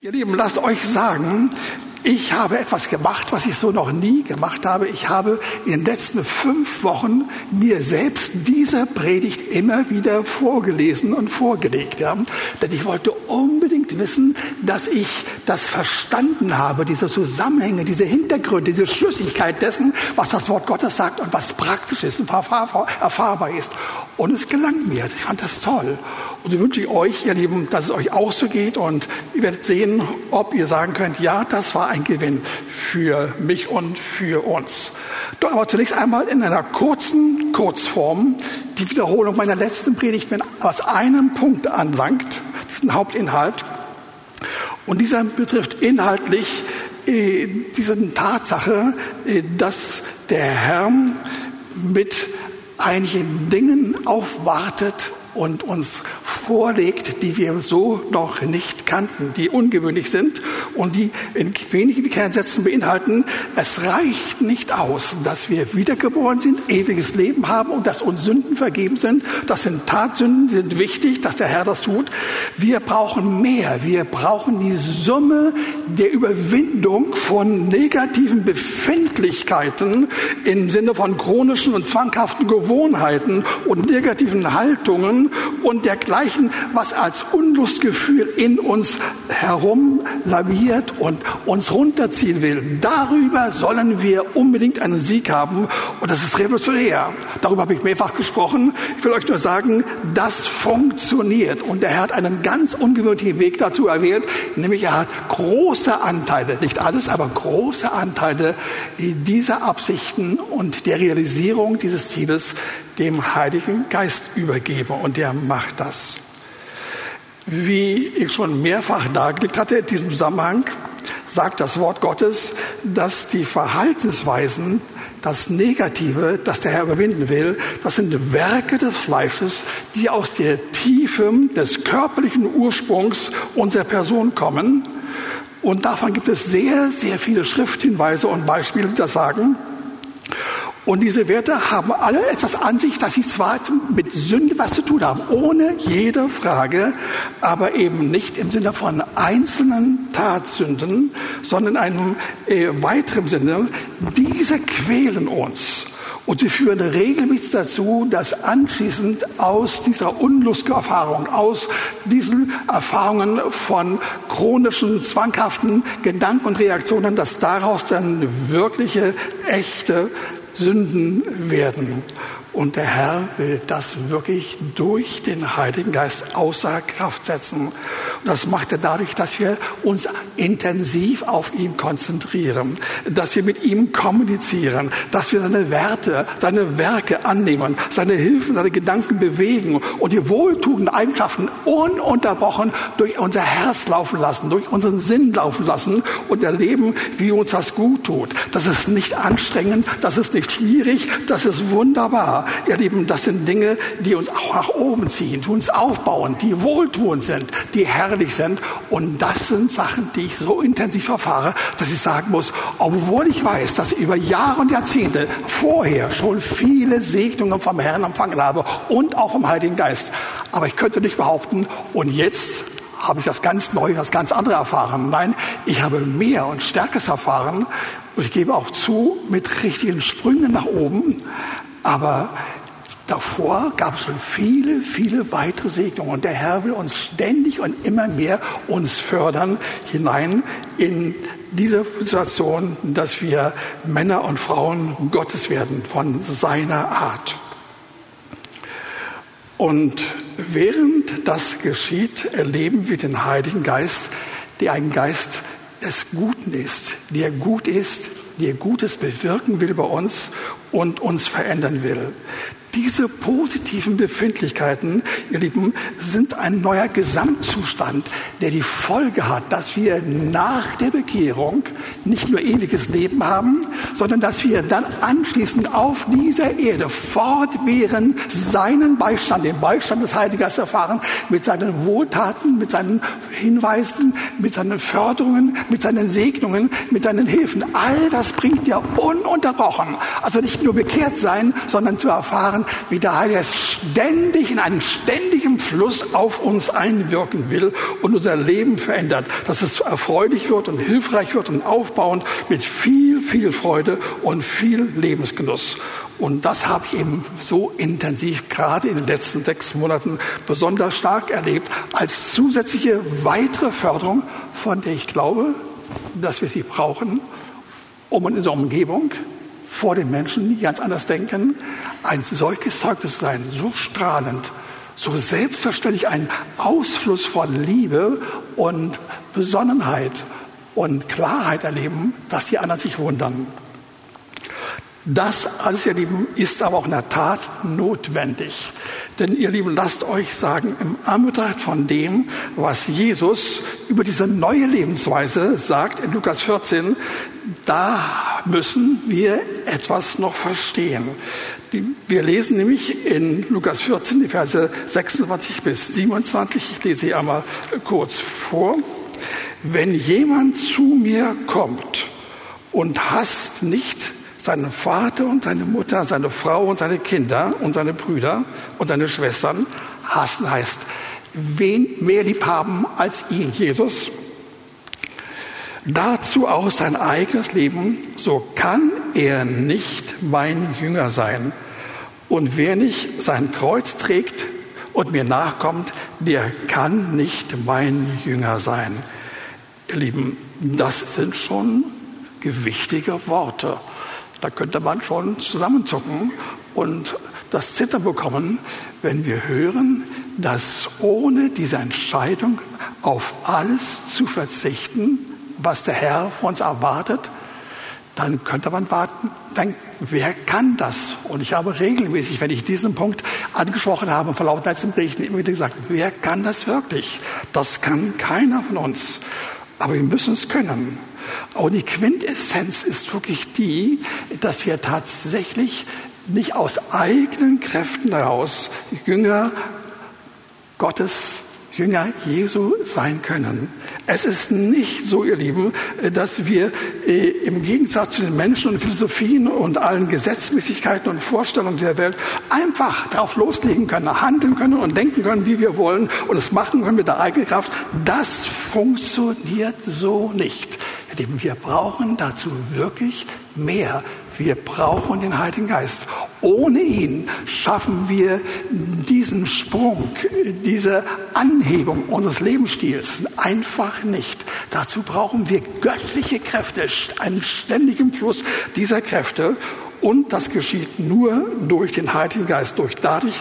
Ihr Lieben, lasst euch sagen, ich habe etwas gemacht, was ich so noch nie gemacht habe. Ich habe in den letzten fünf Wochen mir selbst diese Predigt immer wieder vorgelesen und vorgelegt. Ja? Denn ich wollte unbedingt wissen, dass ich das verstanden habe, diese Zusammenhänge, diese Hintergründe, diese Schlüssigkeit dessen, was das Wort Gottes sagt und was praktisch ist und erfahrbar ist. Und es gelang mir. Ich fand das toll. Und so wünsche ich euch, ihr Lieben, dass es euch auch so geht. Und ihr werdet sehen, ob ihr sagen könnt, ja, das war ein Gewinn für mich und für uns. Doch aber zunächst einmal in einer kurzen Kurzform die Wiederholung meiner letzten Predigt, wenn aus einem Punkt anlangt, diesen Hauptinhalt. Und dieser betrifft inhaltlich äh, diese Tatsache, äh, dass der Herr mit einigen Dingen aufwartet, und uns vorlegt, die wir so noch nicht kannten, die ungewöhnlich sind und die in wenigen Kernsätzen beinhalten, es reicht nicht aus, dass wir wiedergeboren sind, ewiges Leben haben und dass uns Sünden vergeben sind. Das sind Tatsünden, sind wichtig, dass der Herr das tut. Wir brauchen mehr. Wir brauchen die Summe der Überwindung von negativen Befindlichkeiten im Sinne von chronischen und zwanghaften Gewohnheiten und negativen Haltungen und dergleichen, was als Unlustgefühl in uns herumlaviert und uns runterziehen will. Darüber sollen wir unbedingt einen Sieg haben und das ist revolutionär. Darüber habe ich mehrfach gesprochen. Ich will euch nur sagen, das funktioniert und er hat einen ganz ungewöhnlichen Weg dazu erwählt, nämlich er hat große Anteile, nicht alles, aber große Anteile dieser Absichten und der Realisierung dieses Zieles dem Heiligen Geist übergebe und der macht das. Wie ich schon mehrfach dargelegt hatte in diesem Zusammenhang, sagt das Wort Gottes, dass die Verhaltensweisen, das Negative, das der Herr überwinden will, das sind Werke des Fleisches, die aus der Tiefe des körperlichen Ursprungs unserer Person kommen. Und davon gibt es sehr, sehr viele Schrifthinweise und Beispiele, die das sagen. Und diese Werte haben alle etwas an sich, dass sie zwar mit Sünde was zu tun haben, ohne jede Frage, aber eben nicht im Sinne von einzelnen Tatsünden, sondern in einem äh, weiteren Sinne. Diese quälen uns. Und sie führen regelmäßig dazu, dass anschließend aus dieser Unlusterfahrung, aus diesen Erfahrungen von chronischen, zwanghaften Gedanken und Reaktionen, dass daraus dann wirkliche, echte Sünden werden. Und der Herr will das wirklich durch den Heiligen Geist außer Kraft setzen. Und das macht er dadurch, dass wir uns intensiv auf ihn konzentrieren, dass wir mit ihm kommunizieren, dass wir seine Werte, seine Werke annehmen, seine Hilfen, seine Gedanken bewegen und die wohltuenden Eigenschaften ununterbrochen durch unser Herz laufen lassen, durch unseren Sinn laufen lassen und erleben, wie uns das gut tut. Das ist nicht anstrengend, das ist nicht schwierig, das ist wunderbar. Ihr Lieben, das sind Dinge, die uns auch nach oben ziehen, die uns aufbauen, die wohltuend sind, die herrlich sind. Und das sind Sachen, die ich so intensiv erfahre, dass ich sagen muss, obwohl ich weiß, dass ich über Jahre und Jahrzehnte vorher schon viele Segnungen vom Herrn empfangen habe und auch vom Heiligen Geist. Aber ich könnte nicht behaupten, und jetzt habe ich das ganz neu, das ganz andere erfahren. Nein, ich habe mehr und Stärkes erfahren und ich gebe auch zu, mit richtigen Sprüngen nach oben. Aber davor gab es schon viele, viele weitere Segnungen. Und der Herr will uns ständig und immer mehr uns fördern hinein in diese Situation, dass wir Männer und Frauen Gottes werden von seiner Art. Und während das geschieht, erleben wir den Heiligen Geist, der ein Geist des Guten ist, der gut ist, der Gutes bewirken will bei uns und uns verändern will. Diese positiven Befindlichkeiten, ihr Lieben, sind ein neuer Gesamtzustand, der die Folge hat, dass wir nach der Bekehrung nicht nur ewiges Leben haben, sondern dass wir dann anschließend auf dieser Erde fortwährend seinen Beistand, den Beistand des Heiligen Geistes erfahren, mit seinen Wohltaten, mit seinen Hinweisen, mit seinen Förderungen, mit seinen Segnungen, mit seinen Hilfen. All das das bringt ja ununterbrochen. Also nicht nur bekehrt sein, sondern zu erfahren, wie der Heilige Geist ständig in einem ständigen Fluss auf uns einwirken will und unser Leben verändert, dass es erfreulich wird und hilfreich wird und aufbauend mit viel, viel Freude und viel Lebensgenuss. Und das habe ich eben so intensiv gerade in den letzten sechs Monaten besonders stark erlebt als zusätzliche weitere Förderung, von der ich glaube, dass wir sie brauchen, um in unserer Umgebung vor den Menschen, die ganz anders denken, ein solches Zeugnis sein, so strahlend, so selbstverständlich ein Ausfluss von Liebe und Besonnenheit und Klarheit erleben, dass die anderen sich wundern. Das alles, ihr Lieben, ist aber auch in der Tat notwendig. Denn ihr Lieben, lasst euch sagen, im Anbetracht von dem, was Jesus über diese neue Lebensweise sagt in Lukas 14, da müssen wir etwas noch verstehen. Wir lesen nämlich in Lukas 14 die Verse 26 bis 27. Ich lese sie einmal kurz vor. Wenn jemand zu mir kommt und hasst nicht seinen Vater und seine Mutter, seine Frau und seine Kinder und seine Brüder und seine Schwestern. Hassen heißt, wen mehr lieb haben als ihn, Jesus. Dazu auch sein eigenes Leben, so kann er nicht mein Jünger sein. Und wer nicht sein Kreuz trägt und mir nachkommt, der kann nicht mein Jünger sein. Ihr Lieben, das sind schon gewichtige Worte. Da könnte man schon zusammenzucken und das Zittern bekommen, wenn wir hören, dass ohne diese Entscheidung auf alles zu verzichten, was der Herr von uns erwartet, dann könnte man warten, denken, wer kann das? Und ich habe regelmäßig, wenn ich diesen Punkt angesprochen habe, im Verlauf der letzten Berichten immer wieder gesagt, wer kann das wirklich? Das kann keiner von uns. Aber wir müssen es können. Und die Quintessenz ist wirklich die, dass wir tatsächlich nicht aus eigenen Kräften heraus Jünger Gottes, Jünger Jesu sein können. Es ist nicht so, ihr Lieben, dass wir äh, im Gegensatz zu den Menschen und Philosophien und allen Gesetzmäßigkeiten und Vorstellungen der Welt einfach darauf loslegen können, handeln können und denken können, wie wir wollen und es machen können mit der eigenen Kraft. Das funktioniert so nicht. Wir brauchen dazu wirklich mehr. Wir brauchen den Heiligen Geist. Ohne ihn schaffen wir diesen Sprung, diese Anhebung unseres Lebensstils einfach nicht. Dazu brauchen wir göttliche Kräfte, einen ständigen Fluss dieser Kräfte. Und das geschieht nur durch den Heiligen Geist. Durch dadurch,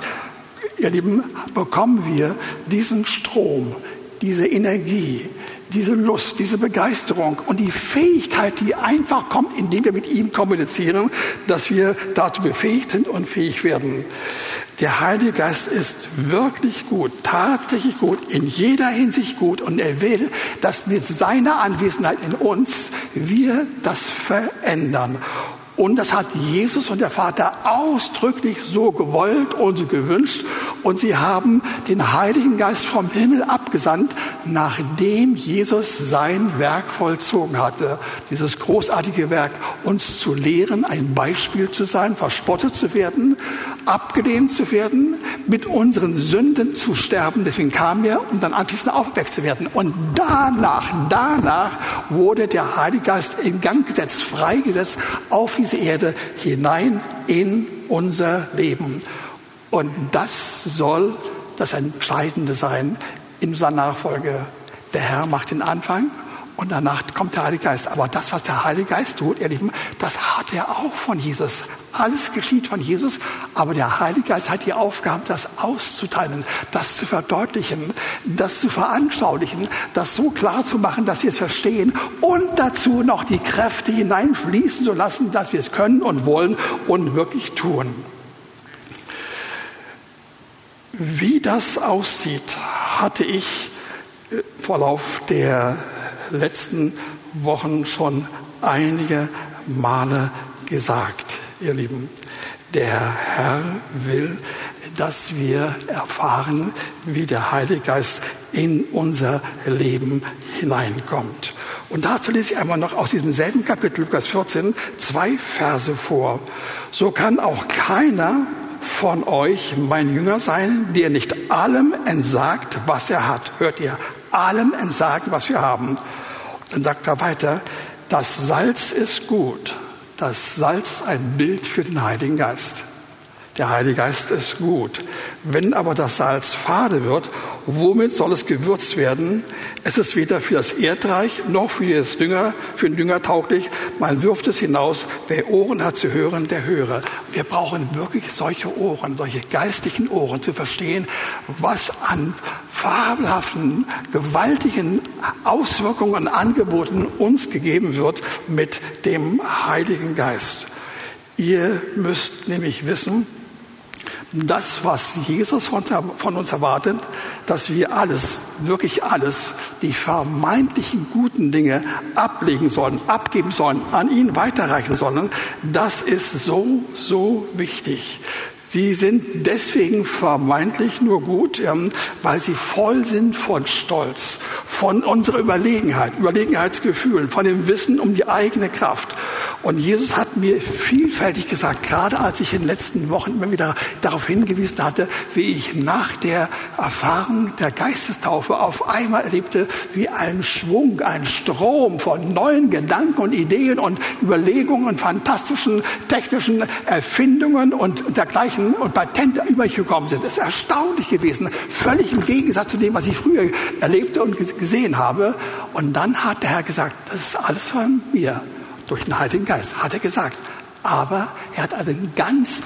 ihr Lieben, bekommen wir diesen Strom, diese Energie, diese Lust, diese Begeisterung und die Fähigkeit, die einfach kommt, indem wir mit ihm kommunizieren, dass wir dazu befähigt sind und fähig werden. Der Heilige Geist ist wirklich gut, tatsächlich gut, in jeder Hinsicht gut und er will, dass mit seiner Anwesenheit in uns wir das verändern. Und das hat Jesus und der Vater ausdrücklich so gewollt und so gewünscht. Und sie haben den Heiligen Geist vom Himmel abgesandt, nachdem Jesus sein Werk vollzogen hatte. Dieses großartige Werk, uns zu lehren, ein Beispiel zu sein, verspottet zu werden, abgelehnt zu werden, mit unseren Sünden zu sterben. Deswegen kam er, um dann anschließend aufgeweckt zu werden. Und danach, danach wurde der Heilige Geist in Gang gesetzt, freigesetzt auf die diese Erde hinein in unser Leben. Und das soll das Entscheidende sein in unserer Nachfolge. Der Herr macht den Anfang und danach kommt der Heilige Geist. Aber das, was der Heilige Geist tut, ihr Lieben, das hat er auch von Jesus. Alles geschieht von Jesus, aber der Heilige Geist hat die Aufgabe, das auszuteilen, das zu verdeutlichen, das zu veranschaulichen, das so klar zu machen, dass wir es verstehen und dazu noch die Kräfte hineinfließen zu lassen, dass wir es können und wollen und wirklich tun. Wie das aussieht, hatte ich im Verlauf der letzten Wochen schon einige Male gesagt, ihr Lieben. Der Herr will, dass wir erfahren, wie der Heilige Geist in unser Leben hineinkommt. Und dazu lese ich einmal noch aus diesem selben Kapitel, Lukas 14, zwei Verse vor. So kann auch keiner von euch mein Jünger sein, der nicht allem entsagt, was er hat. Hört ihr? Allem entsagen, was wir haben. Dann sagt er weiter, das Salz ist gut. Das Salz ist ein Bild für den Heiligen Geist. Der Heilige Geist ist gut. Wenn aber das Salz fade wird, womit soll es gewürzt werden? Es ist weder für das Erdreich noch für, das Dünger, für den Dünger tauglich. Man wirft es hinaus. Wer Ohren hat zu hören, der höre. Wir brauchen wirklich solche Ohren, solche geistlichen Ohren zu verstehen, was an fabelhaften, gewaltigen Auswirkungen und Angeboten uns gegeben wird mit dem Heiligen Geist. Ihr müsst nämlich wissen, das, was Jesus von uns erwartet, dass wir alles, wirklich alles, die vermeintlichen guten Dinge ablegen sollen, abgeben sollen, an ihn weiterreichen sollen, das ist so, so wichtig. Sie sind deswegen vermeintlich nur gut, weil sie voll sind von Stolz, von unserer Überlegenheit, Überlegenheitsgefühl, von dem Wissen um die eigene Kraft. Und Jesus hat mir vielfältig gesagt, gerade als ich in den letzten Wochen immer wieder darauf hingewiesen hatte, wie ich nach der Erfahrung der Geistestaufe auf einmal erlebte, wie ein Schwung, ein Strom von neuen Gedanken und Ideen und Überlegungen fantastischen technischen Erfindungen und dergleichen und Patente über mich gekommen sind. Es ist erstaunlich gewesen, völlig im Gegensatz zu dem, was ich früher erlebte und gesehen habe. Und dann hat der Herr gesagt, das ist alles von mir durch den Heiligen Geist, hat er gesagt. Aber er hat ein ganz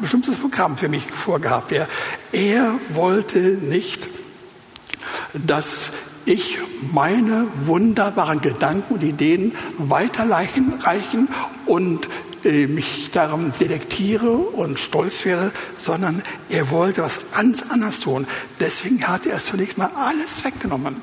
bestimmtes Programm für mich vorgehabt. Er, er wollte nicht, dass ich meine wunderbaren Gedanken und Ideen weiterreichen reichen und äh, mich darum detektiere und stolz werde, sondern er wollte was ganz anderes tun. Deswegen hat er zunächst mal alles weggenommen.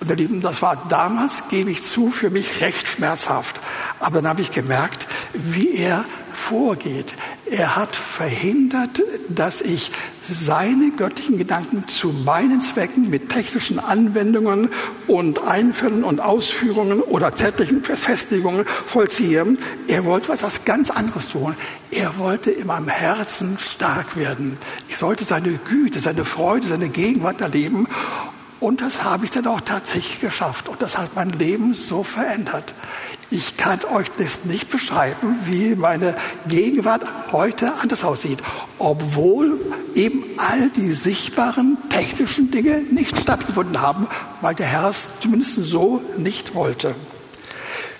Und ihr Lieben, das war damals, gebe ich zu, für mich recht schmerzhaft. Aber dann habe ich gemerkt, wie er vorgeht. Er hat verhindert, dass ich seine göttlichen Gedanken zu meinen Zwecken mit technischen Anwendungen und Einfällen und Ausführungen oder zeitlichen Festlegungen vollziehe. Er wollte was ganz anderes tun. Er wollte in meinem Herzen stark werden. Ich sollte seine Güte, seine Freude, seine Gegenwart erleben. Und das habe ich dann auch tatsächlich geschafft. Und das hat mein Leben so verändert. Ich kann euch das nicht beschreiben, wie meine Gegenwart heute anders aussieht, obwohl eben all die sichtbaren technischen Dinge nicht stattgefunden haben, weil der Herr es zumindest so nicht wollte.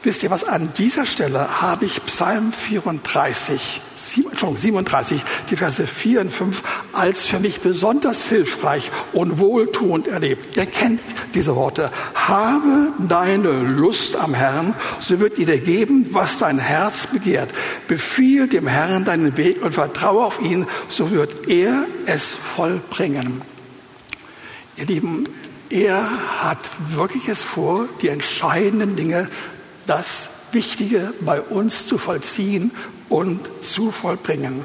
Wisst ihr was, an dieser Stelle habe ich Psalm 34, 37, die Verse 4 und 5 als für mich besonders hilfreich und wohltuend erlebt. Ihr kennt diese Worte. Habe deine Lust am Herrn, so wird dir geben, was dein Herz begehrt. Befiehl dem Herrn deinen Weg und vertraue auf ihn, so wird er es vollbringen. Ihr Lieben, er hat wirklich es vor, die entscheidenden Dinge das Wichtige bei uns zu vollziehen und zu vollbringen.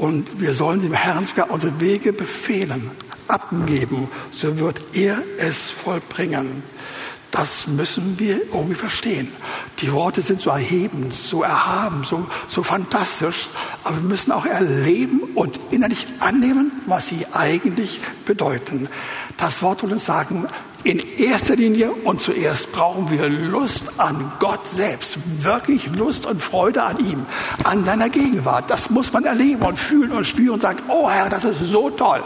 Und wir sollen dem Herrn sogar unsere Wege befehlen, abgeben, so wird er es vollbringen. Das müssen wir irgendwie verstehen. Die Worte sind so erhebend, so erhaben, so, so fantastisch, aber wir müssen auch erleben und innerlich annehmen, was sie eigentlich bedeuten. Das Wort will uns sagen, in erster Linie und zuerst brauchen wir Lust an Gott selbst, wirklich Lust und Freude an ihm, an seiner Gegenwart. Das muss man erleben und fühlen und spüren und sagen, oh Herr, das ist so toll.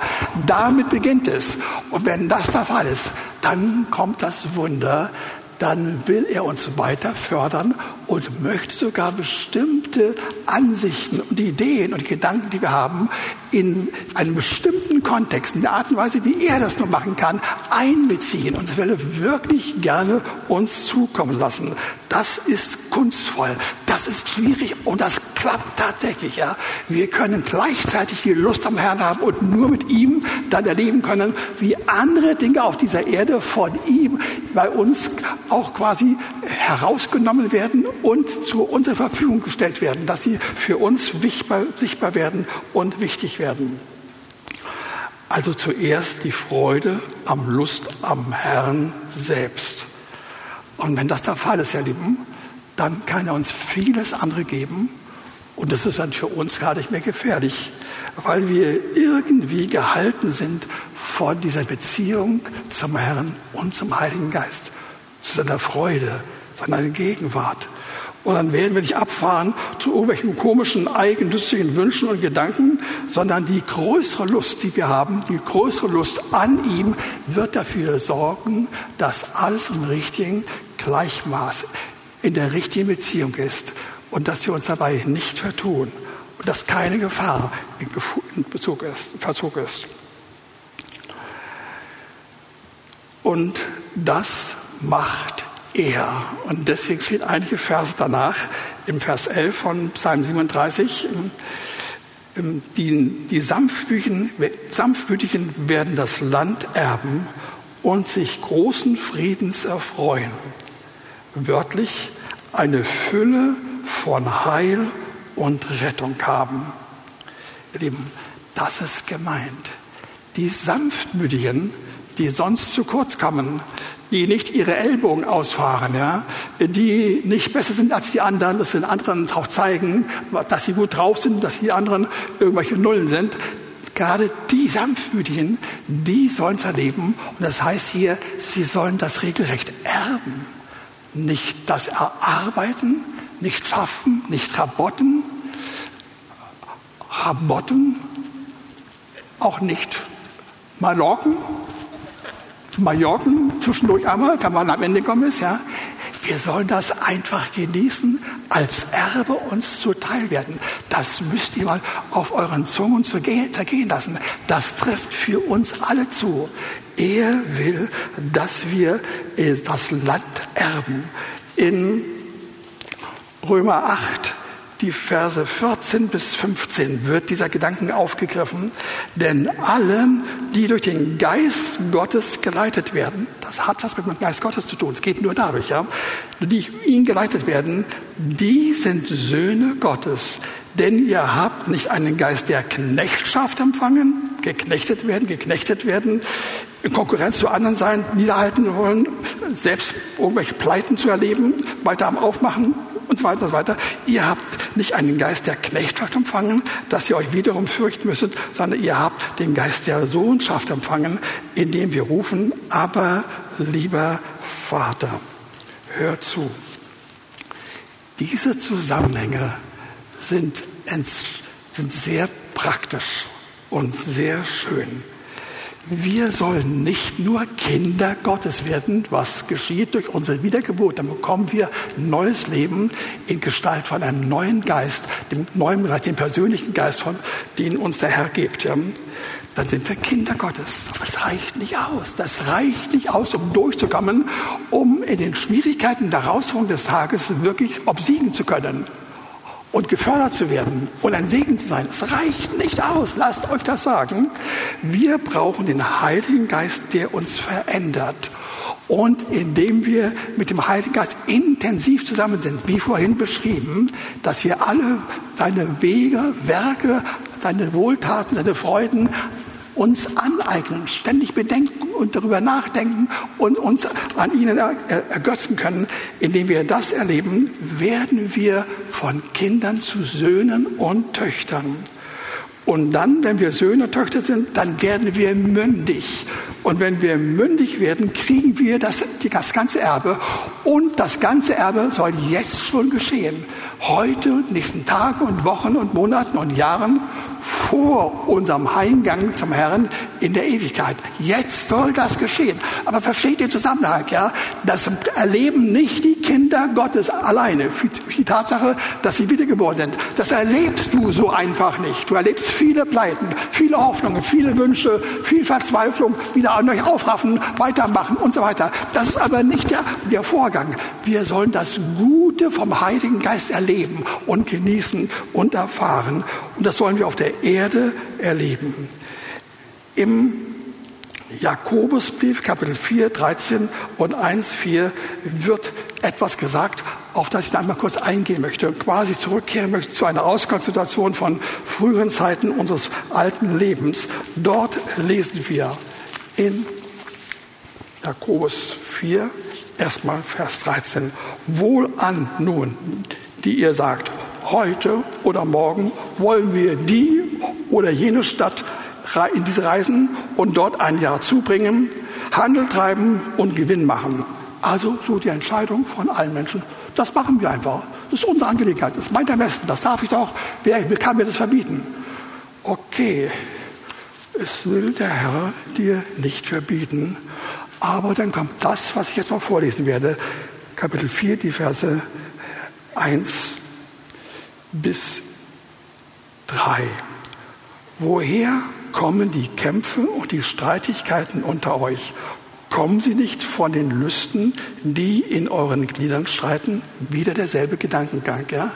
Damit beginnt es. Und wenn das der Fall ist, dann kommt das Wunder, dann will er uns weiter fördern und möchte sogar bestimmte Ansichten und Ideen und Gedanken, die wir haben, in einem bestimmten Kontext, in der Art und Weise, wie er das nur machen kann, einbeziehen und will wirklich gerne uns zukommen lassen. Das ist kunstvoll, das ist schwierig und das klappt tatsächlich. Ja. Wir können gleichzeitig die Lust am Herrn haben und nur mit ihm dann erleben können, wie andere Dinge auf dieser Erde von ihm bei uns auch quasi herausgenommen werden und zu unserer Verfügung gestellt werden, dass sie für uns sichtbar, werden und wichtig werden. Also zuerst die Freude am Lust am Herrn selbst. Und wenn das der Fall ist, ihr Lieben, dann kann er uns vieles andere geben. Und das ist dann für uns gar nicht mehr gefährlich, weil wir irgendwie gehalten sind von dieser Beziehung zum Herrn und zum Heiligen Geist, zu seiner Freude, seiner Gegenwart. Und dann werden wir nicht abfahren zu irgendwelchen komischen, eigennützigen Wünschen und Gedanken, sondern die größere Lust, die wir haben, die größere Lust an ihm, wird dafür sorgen, dass alles im richtigen Gleichmaß, in der richtigen Beziehung ist und dass wir uns dabei nicht vertun und dass keine Gefahr in Bezug ist, Verzug ist. Und das macht er. Und deswegen steht einige Verse danach, im Vers 11 von Psalm 37, die, die Sanftmütigen, Sanftmütigen werden das Land erben und sich großen Friedens erfreuen. Wörtlich eine Fülle von Heil und Rettung haben. Ihr Lieben, das ist gemeint. Die Sanftmütigen, die sonst zu kurz kommen, die nicht ihre Ellbogen ausfahren, ja, die nicht besser sind als die anderen, das den anderen auch zeigen, dass sie gut drauf sind, dass die anderen irgendwelche Nullen sind. Gerade die Sanftmütigen, die sollen es erleben. Und das heißt hier, sie sollen das regelrecht erben. Nicht das Erarbeiten, nicht schaffen, nicht rabotten, rabotten, auch nicht malocken, Mallorken zwischendurch einmal, wenn man am Ende kommen ist, ja. Wir sollen das einfach genießen, als Erbe uns zuteil werden. Das müsst ihr mal auf euren Zungen zergehen lassen. Das trifft für uns alle zu. Er will, dass wir äh, das Land erben. In Römer 8 die Verse 14 bis 15 wird dieser Gedanken aufgegriffen. Denn alle, die durch den Geist Gottes geleitet werden, das hat was mit dem Geist Gottes zu tun, es geht nur dadurch, ja, die ihn geleitet werden, die sind Söhne Gottes. Denn ihr habt nicht einen Geist der Knechtschaft empfangen, geknechtet werden, geknechtet werden, in Konkurrenz zu anderen sein, niederhalten wollen, selbst irgendwelche Pleiten zu erleben, weiter am Aufmachen, und so weiter und so weiter. Ihr habt nicht einen Geist der Knechtschaft empfangen, dass ihr euch wiederum fürchten müsstet, sondern ihr habt den Geist der Sohnschaft empfangen, indem wir rufen, aber lieber Vater, hör zu. Diese Zusammenhänge sind, sind sehr praktisch und sehr schön. Wir sollen nicht nur Kinder Gottes werden, was geschieht durch unsere Wiedergeburt. Dann bekommen wir neues Leben in Gestalt von einem neuen Geist, dem neuen, dem persönlichen Geist, von, den uns der Herr gibt. Dann sind wir Kinder Gottes. Das reicht nicht aus. Das reicht nicht aus, um durchzukommen, um in den Schwierigkeiten der Herausforderungen des Tages wirklich obsiegen zu können und gefördert zu werden und ein Segen zu sein. Es reicht nicht aus, lasst euch das sagen. Wir brauchen den Heiligen Geist, der uns verändert. Und indem wir mit dem Heiligen Geist intensiv zusammen sind, wie vorhin beschrieben, dass wir alle seine Wege, Werke, seine Wohltaten, seine Freuden uns aneignen, ständig bedenken und darüber nachdenken und uns an ihnen ergötzen können. Indem wir das erleben, werden wir von Kindern zu Söhnen und Töchtern. Und dann, wenn wir Söhne und Töchter sind, dann werden wir mündig. Und wenn wir mündig werden, kriegen wir das, das ganze Erbe. Und das ganze Erbe soll jetzt schon geschehen. Heute, nächsten Tagen und Wochen und Monaten und Jahren vor unserem Heimgang zum Herrn in der Ewigkeit. Jetzt soll das geschehen. Aber versteht den Zusammenhang, ja? Das erleben nicht die Kinder Gottes alleine. Die Tatsache, dass sie wiedergeboren sind, das erlebst du so einfach nicht. Du erlebst viele Pleiten, viele Hoffnungen, viele Wünsche, viel Verzweiflung, wieder an euch aufraffen, weitermachen und so weiter. Das ist aber nicht der, der Vorgang. Wir sollen das Gute vom Heiligen Geist erleben und genießen und erfahren. Und das sollen wir auf der Erde erleben. Im Jakobusbrief, Kapitel 4, 13 und 1, 4 wird etwas gesagt, auf das ich einmal kurz eingehen möchte und quasi zurückkehren möchte zu einer Ausgangssituation von früheren Zeiten unseres alten Lebens. Dort lesen wir in Jakobus 4, Erstmal Vers 13. Wohl an nun, die ihr sagt, heute oder morgen wollen wir die oder jene Stadt in diese reisen und dort ein Jahr zubringen, Handel treiben und Gewinn machen. Also so die Entscheidung von allen Menschen. Das machen wir einfach. Das ist unsere Angelegenheit. Das ist mein Ermessen. Das darf ich doch. Wer kann mir das verbieten? Okay, es will der Herr dir nicht verbieten. Aber dann kommt das, was ich jetzt mal vorlesen werde. Kapitel 4, die Verse 1 bis 3. Woher kommen die Kämpfe und die Streitigkeiten unter euch? Kommen sie nicht von den Lüsten, die in euren Gliedern streiten? Wieder derselbe Gedankengang. Ja?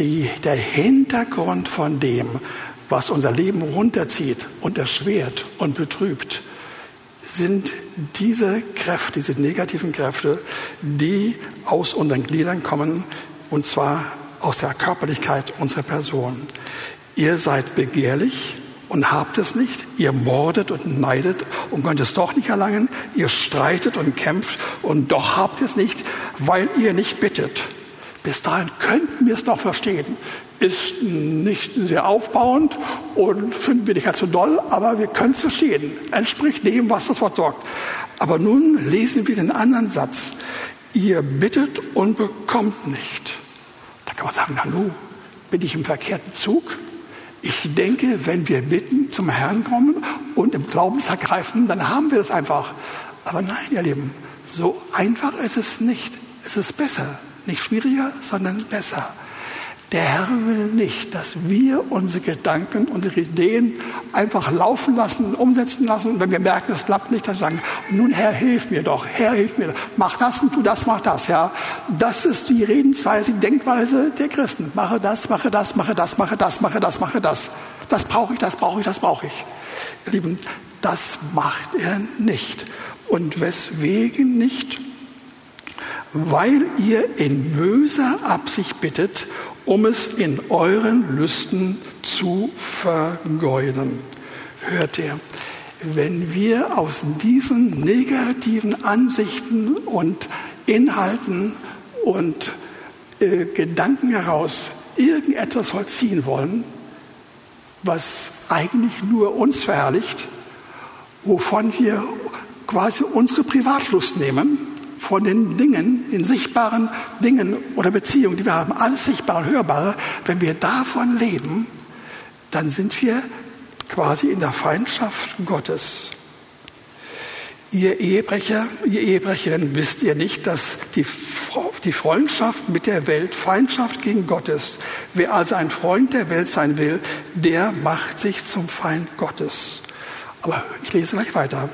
Die, der Hintergrund von dem, was unser Leben runterzieht und erschwert und betrübt, sind diese Kräfte, diese negativen Kräfte, die aus unseren Gliedern kommen, und zwar aus der Körperlichkeit unserer Person. Ihr seid begehrlich und habt es nicht. Ihr mordet und neidet und könnt es doch nicht erlangen. Ihr streitet und kämpft und doch habt es nicht, weil ihr nicht bittet. Bis dahin könnten wir es noch verstehen. Ist nicht sehr aufbauend und finden wir nicht ganz so doll, aber wir können es verstehen. Entspricht dem, was das Wort sagt. Aber nun lesen wir den anderen Satz. Ihr bittet und bekommt nicht. Da kann man sagen, na nu, bin ich im verkehrten Zug? Ich denke, wenn wir bitten, zum Herrn kommen und im Glauben ergreifen, dann haben wir das einfach. Aber nein, ihr Lieben, so einfach ist es nicht. Es ist besser. Nicht schwieriger, sondern besser. Der Herr will nicht, dass wir unsere Gedanken, unsere Ideen einfach laufen lassen und umsetzen lassen. Und wenn wir merken, es klappt nicht, dann sagen, nun Herr, hilf mir doch, Herr, hilf mir doch. Mach das und tu das, mach das, ja. Das ist die Redensweise, die Denkweise der Christen. Mache das, mache das, mache das, mache das, mache das, mache das. Das brauche ich, das brauche ich, das brauche ich. Ihr Lieben, das macht er nicht. Und weswegen nicht? Weil ihr in böser Absicht bittet um es in euren Lüsten zu vergeuden. Hört ihr, wenn wir aus diesen negativen Ansichten und Inhalten und äh, Gedanken heraus irgendetwas vollziehen wollen, was eigentlich nur uns verherrlicht, wovon wir quasi unsere Privatlust nehmen, von den Dingen, den sichtbaren Dingen oder Beziehungen, die wir haben, alles sichtbare, hörbare, wenn wir davon leben, dann sind wir quasi in der Feindschaft Gottes. Ihr Ehebrecher, ihr Ehebrecherinnen, wisst ihr nicht, dass die, die Freundschaft mit der Welt Feindschaft gegen Gott ist. Wer also ein Freund der Welt sein will, der macht sich zum Feind Gottes. Aber ich lese gleich weiter.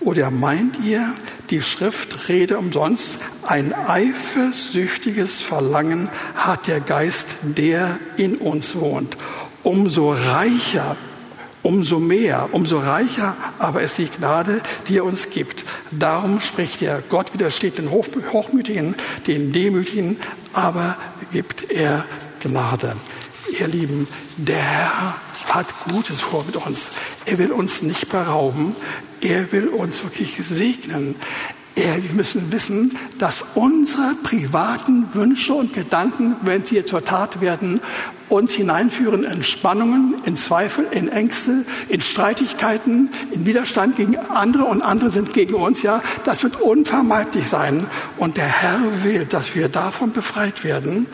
Oder meint ihr, die Schrift rede umsonst? Ein eifersüchtiges Verlangen hat der Geist, der in uns wohnt. Umso reicher, umso mehr, umso reicher aber ist die Gnade, die er uns gibt. Darum spricht er, Gott widersteht den Hochmütigen, den Demütigen, aber gibt er Gnade. Ihr Lieben, der Herr hat Gutes vor mit uns. Er will uns nicht berauben. Er will uns wirklich segnen. Er, wir müssen wissen, dass unsere privaten Wünsche und Gedanken, wenn sie zur Tat werden, uns hineinführen in Spannungen, in Zweifel, in Ängste, in Streitigkeiten, in Widerstand gegen andere und andere sind gegen uns. Ja, das wird unvermeidlich sein. Und der Herr will, dass wir davon befreit werden,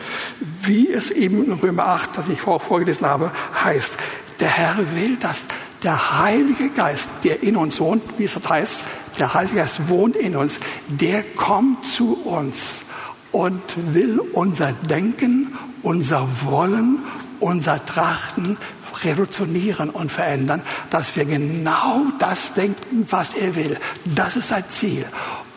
wie es eben in Römer 8, das ich vorgelesen habe, heißt. Der Herr will, dass der Heilige Geist, der in uns wohnt, wie es heißt, der Heilige Geist wohnt in uns, der kommt zu uns und will unser Denken, unser Wollen, unser Trachten revolutionieren und verändern, dass wir genau das denken, was er will. Das ist sein Ziel.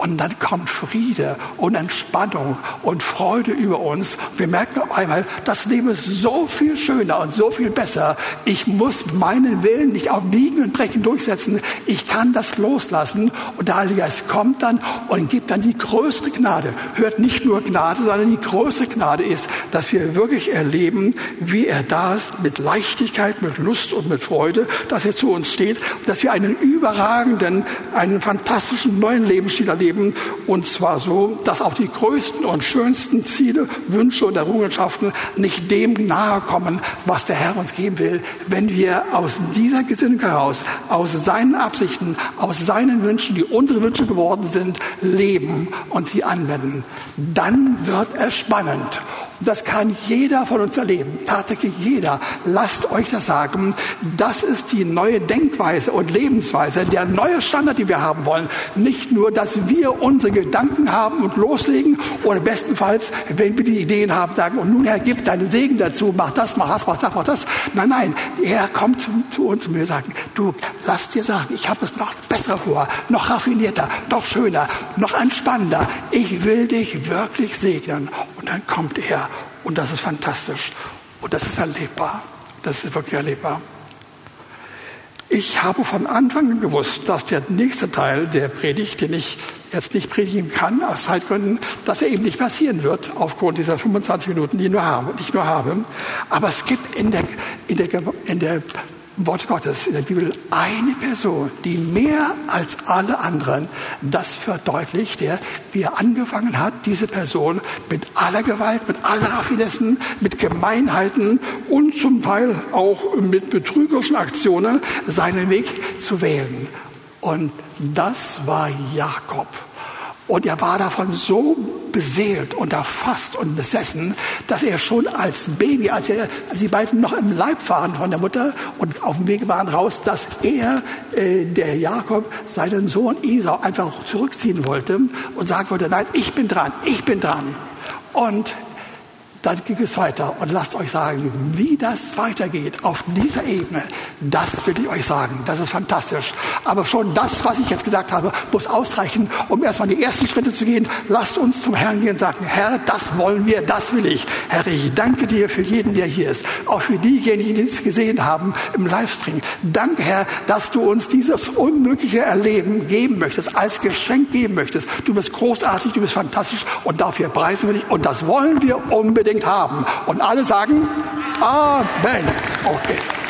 Und dann kommt Friede und Entspannung und Freude über uns. Wir merken auf einmal, das Leben ist so viel schöner und so viel besser. Ich muss meinen Willen nicht auf Biegen und Brechen durchsetzen. Ich kann das loslassen. Und der Heilige Geist kommt dann und gibt dann die größte Gnade. Hört nicht nur Gnade, sondern die größte Gnade ist, dass wir wirklich erleben, wie er da ist, mit Leichtigkeit, mit Lust und mit Freude, dass er zu uns steht, dass wir einen überragenden, einen fantastischen neuen Lebensstil erleben leben. Und zwar so, dass auch die größten und schönsten Ziele, Wünsche und Errungenschaften nicht dem nahe kommen, was der Herr uns geben will, wenn wir aus dieser Gesinnung heraus, aus seinen Absichten, aus seinen Wünschen, die unsere Wünsche geworden sind, leben und sie anwenden. Dann wird es spannend. Das kann jeder von uns erleben, tatsächlich jeder. Lasst euch das sagen. Das ist die neue Denkweise und Lebensweise, der neue Standard, den wir haben wollen. Nicht nur, dass wir unsere Gedanken haben und loslegen oder bestenfalls, wenn wir die Ideen haben, sagen, und nun Herr, gib deinen Segen dazu, mach das, mach das, mach das, mach das. Nein, nein, er kommt zu, uns und wir sagen, du, lass dir sagen, ich habe es noch besser vor, noch raffinierter, noch schöner, noch entspannender. Ich will dich wirklich segnen. Dann kommt er und das ist fantastisch. Und das ist erlebbar. Das ist wirklich erlebbar. Ich habe von Anfang an gewusst, dass der nächste Teil der Predigt, den ich jetzt nicht predigen kann, aus Zeitgründen, dass er eben nicht passieren wird, aufgrund dieser 25 Minuten, die ich nur habe. Die ich nur habe. Aber es gibt in der, in der, in der Wort Gottes in der Bibel eine Person, die mehr als alle anderen das verdeutlicht, der, wie er angefangen hat, diese Person mit aller Gewalt, mit aller Raffinessen, mit Gemeinheiten und zum Teil auch mit betrügerischen Aktionen seinen Weg zu wählen. Und das war Jakob. Und er war davon so beseelt und erfasst und besessen, dass er schon als Baby, als, er, als die beiden noch im Leib waren von der Mutter und auf dem Weg waren raus, dass er, äh, der Jakob, seinen Sohn Esau einfach zurückziehen wollte und sagen wollte, nein, ich bin dran, ich bin dran. Und dann ging es weiter. Und lasst euch sagen, wie das weitergeht auf dieser Ebene, das will ich euch sagen. Das ist fantastisch. Aber schon das, was ich jetzt gesagt habe, muss ausreichen, um erstmal die ersten Schritte zu gehen. Lasst uns zum Herrn gehen und sagen, Herr, das wollen wir, das will ich. Herr, ich danke dir für jeden, der hier ist. Auch für diejenigen, die es gesehen haben im Livestream. Danke, Herr, dass du uns dieses unmögliche Erleben geben möchtest, als Geschenk geben möchtest. Du bist großartig, du bist fantastisch und dafür preisen wir dich. Und das wollen wir unbedingt unbedingt haben. Und alle sagen Amen. Okay.